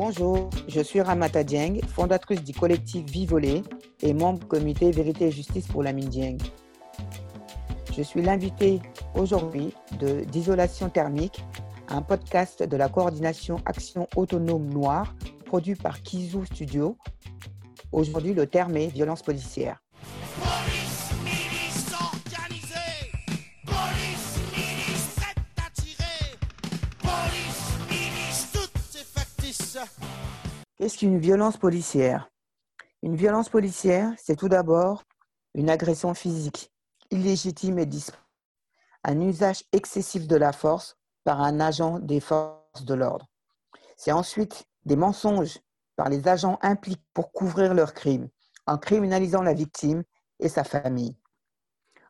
Bonjour, je suis Ramata Dieng, fondatrice du collectif Vivolé et membre du comité Vérité et Justice pour la mine Dieng. Je suis l'invité aujourd'hui d'Isolation thermique, un podcast de la coordination Action Autonome Noire produit par Kizu Studio. Aujourd'hui, le terme est violence policière. Qu'est-ce qu'une violence policière Une violence policière, c'est tout d'abord une agression physique, illégitime et disproportionnée, un usage excessif de la force par un agent des forces de l'ordre? C'est ensuite des mensonges par les agents impliqués pour couvrir leurs crimes, en criminalisant la victime et sa famille.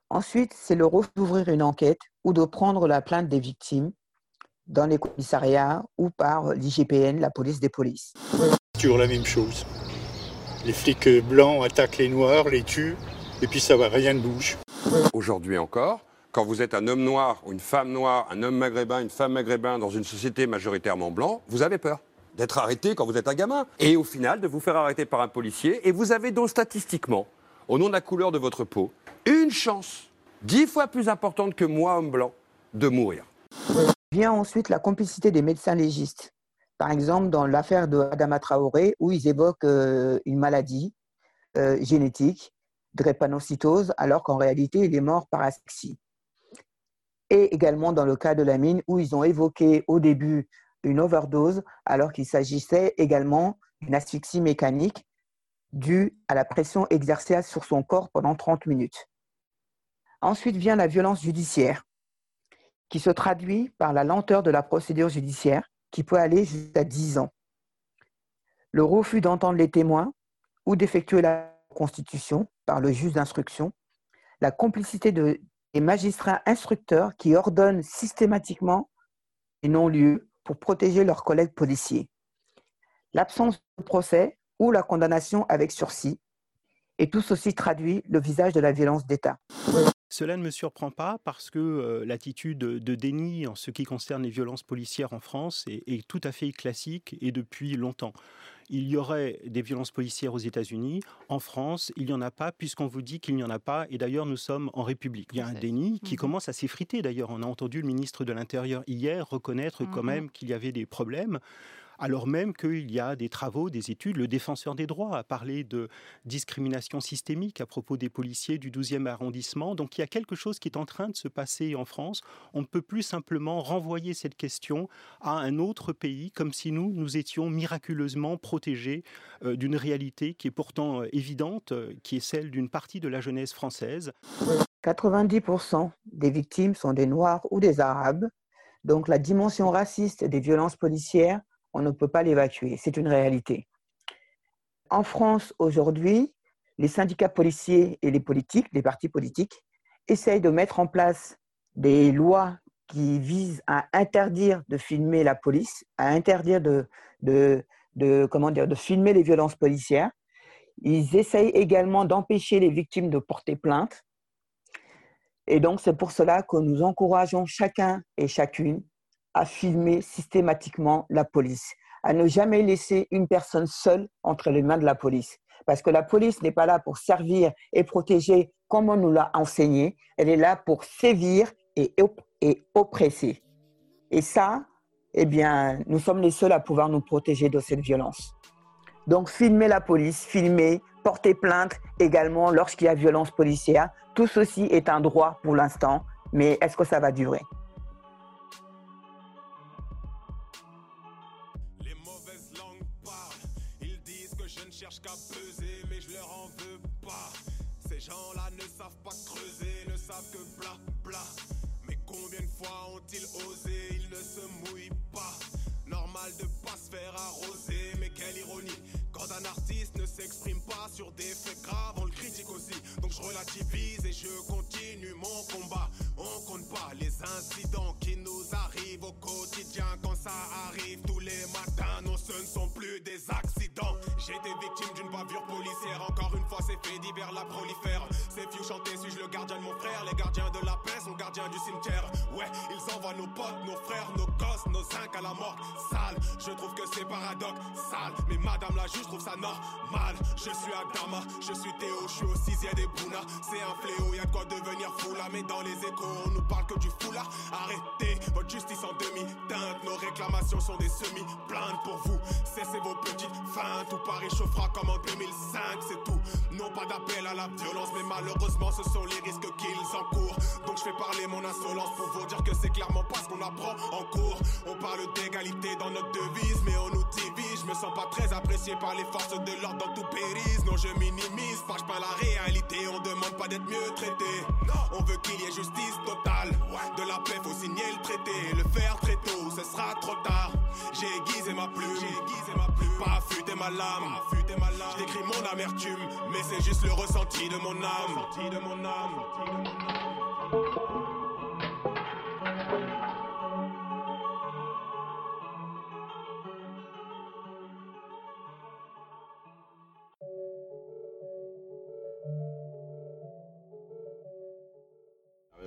Ensuite, c'est le refus d'ouvrir une enquête ou de prendre la plainte des victimes dans les commissariats ou par l'IGPN, la police des polices. Toujours la même chose. Les flics blancs attaquent les noirs, les tuent, et puis ça va, rien ne bouge. Aujourd'hui encore, quand vous êtes un homme noir ou une femme noire, un homme maghrébin, une femme maghrébin dans une société majoritairement blanc, vous avez peur d'être arrêté quand vous êtes un gamin. Et au final, de vous faire arrêter par un policier. Et vous avez donc statistiquement, au nom de la couleur de votre peau, une chance dix fois plus importante que moi, homme blanc, de mourir. Vient ensuite la complicité des médecins légistes. Par exemple, dans l'affaire de Adama Traoré, où ils évoquent euh, une maladie euh, génétique, drépanocytose, alors qu'en réalité, il est mort par asphyxie. Et également dans le cas de la mine, où ils ont évoqué au début une overdose, alors qu'il s'agissait également d'une asphyxie mécanique due à la pression exercée sur son corps pendant 30 minutes. Ensuite vient la violence judiciaire, qui se traduit par la lenteur de la procédure judiciaire, qui peut aller jusqu'à 10 ans. Le refus d'entendre les témoins ou d'effectuer la constitution par le juge d'instruction, la complicité de, des magistrats instructeurs qui ordonnent systématiquement les non-lieux pour protéger leurs collègues policiers, l'absence de procès ou la condamnation avec sursis, et tout ceci traduit le visage de la violence d'État. Cela ne me surprend pas parce que euh, l'attitude de déni en ce qui concerne les violences policières en France est, est tout à fait classique et depuis longtemps. Il y aurait des violences policières aux États-Unis. En France, il n'y en a pas puisqu'on vous dit qu'il n'y en a pas. Et d'ailleurs, nous sommes en République. Il y a un déni qui Mhm. commence à s'effriter. D'ailleurs, on a entendu le ministre de l'Intérieur hier reconnaître quand Mhm. même qu'il y avait des problèmes. Alors même qu'il y a des travaux, des études, le défenseur des droits a parlé de discrimination systémique à propos des policiers du 12e arrondissement. Donc il y a quelque chose qui est en train de se passer en France. On ne peut plus simplement renvoyer cette question à un autre pays comme si nous, nous étions miraculeusement protégés euh, d'une réalité qui est pourtant euh, évidente, euh, qui est celle d'une partie de la jeunesse française. 90% des victimes sont des Noirs ou des Arabes. Donc la dimension raciste des violences policières, on ne peut pas l'évacuer. C'est une réalité. En France, aujourd'hui, les syndicats policiers et les politiques, les partis politiques, essayent de mettre en place des lois qui visent à interdire de filmer la police, à interdire de, de, de, comment dire, de filmer les violences policières. Ils essayent également d'empêcher les victimes de porter plainte. Et donc, c'est pour cela que nous encourageons chacun et chacune à filmer systématiquement la police, à ne jamais laisser une personne seule entre les mains de la police. Parce que la police n'est pas là pour servir et protéger comme on nous l'a enseigné, elle est là pour sévir et, op- et oppresser. Et ça, eh bien, nous sommes les seuls à pouvoir nous protéger de cette violence. Donc, filmer la police, filmer, porter plainte également lorsqu'il y a violence policière, tout ceci est un droit pour l'instant, mais est-ce que ça va durer? Disent que je ne cherche qu'à peser, mais je leur en veux pas. Ces gens-là ne savent pas creuser, ne savent que bla bla. Mais combien de fois ont-ils osé? Ils ne se mouillent pas. Normal de pas se faire arroser, mais quelle ironie. Quand un artiste ne s'exprime pas sur des faits graves, on le critique aussi. Donc je relativise et je continue mon combat. On compte pas les incidents qui nous arrivent au quotidien quand ça arrive tous les matins. Non, ce ne sont plus des été victime d'une bavure policière. Encore une fois, c'est fait divers la prolifère. Ces few chanter, suis-je le gardien de mon frère? Les gardiens de la paix sont gardiens du cimetière. Ouais, ils voit nos potes, nos frères, nos gosses, nos cinq à la mort. Sale, je trouve que c'est paradoxal. Mais madame la juge trouve ça normal. Je suis Adama, je suis Théo, je suis au sixième des Bouna. C'est un fléau, y a de quoi devenir fou là. Mais dans les échos, on nous parle que du fou là. Arrêtez votre justice en demi-teinte. Nos réclamations sont des semi-plaintes pour vous. Cessez vos petites feintes. Tout Paris chauffera comme en 2005, c'est tout. Non pas d'appel à la violence, mais malheureusement ce sont les risques qu'ils encourent. Donc je fais parler mon insolence pour vous dire que c'est clairement pas ce qu'on apprend en cours. On parle d'égalité dans notre devise, mais on nous divise. Je me sens pas très apprécié par les forces de l'ordre dans tout périsse. Non, je minimise, pas pas la réalité. Demande pas d'être mieux traité. On veut qu'il y ait justice totale. De la paix, faut signer le traité. Le faire très tôt, ce sera trop tard. J'ai aiguisé ma plume, j'ai aiguisé ma plume. Pas affûté ma lame, ma lame. J'écris mon amertume, mais c'est juste le ressenti de mon âme.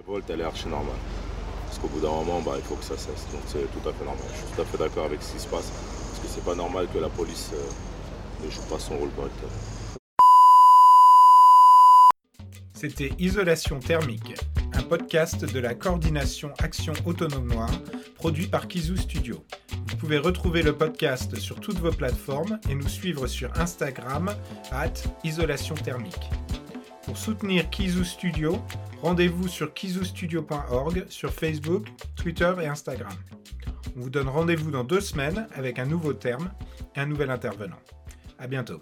Révolte, elle est archi normale. Parce qu'au bout d'un moment, bah, il faut que ça cesse. Donc c'est tout à fait normal. Je suis tout à fait d'accord avec ce qui se passe. Parce que c'est pas normal que la police euh, ne joue pas son rôle correctement. C'était Isolation thermique, un podcast de la coordination Action Autonome Noire, produit par Kizu Studio. Vous pouvez retrouver le podcast sur toutes vos plateformes et nous suivre sur Instagram, at Isolation thermique. Pour soutenir Kizu Studio, rendez-vous sur kizustudio.org, sur Facebook, Twitter et Instagram. On vous donne rendez-vous dans deux semaines avec un nouveau terme et un nouvel intervenant. À bientôt.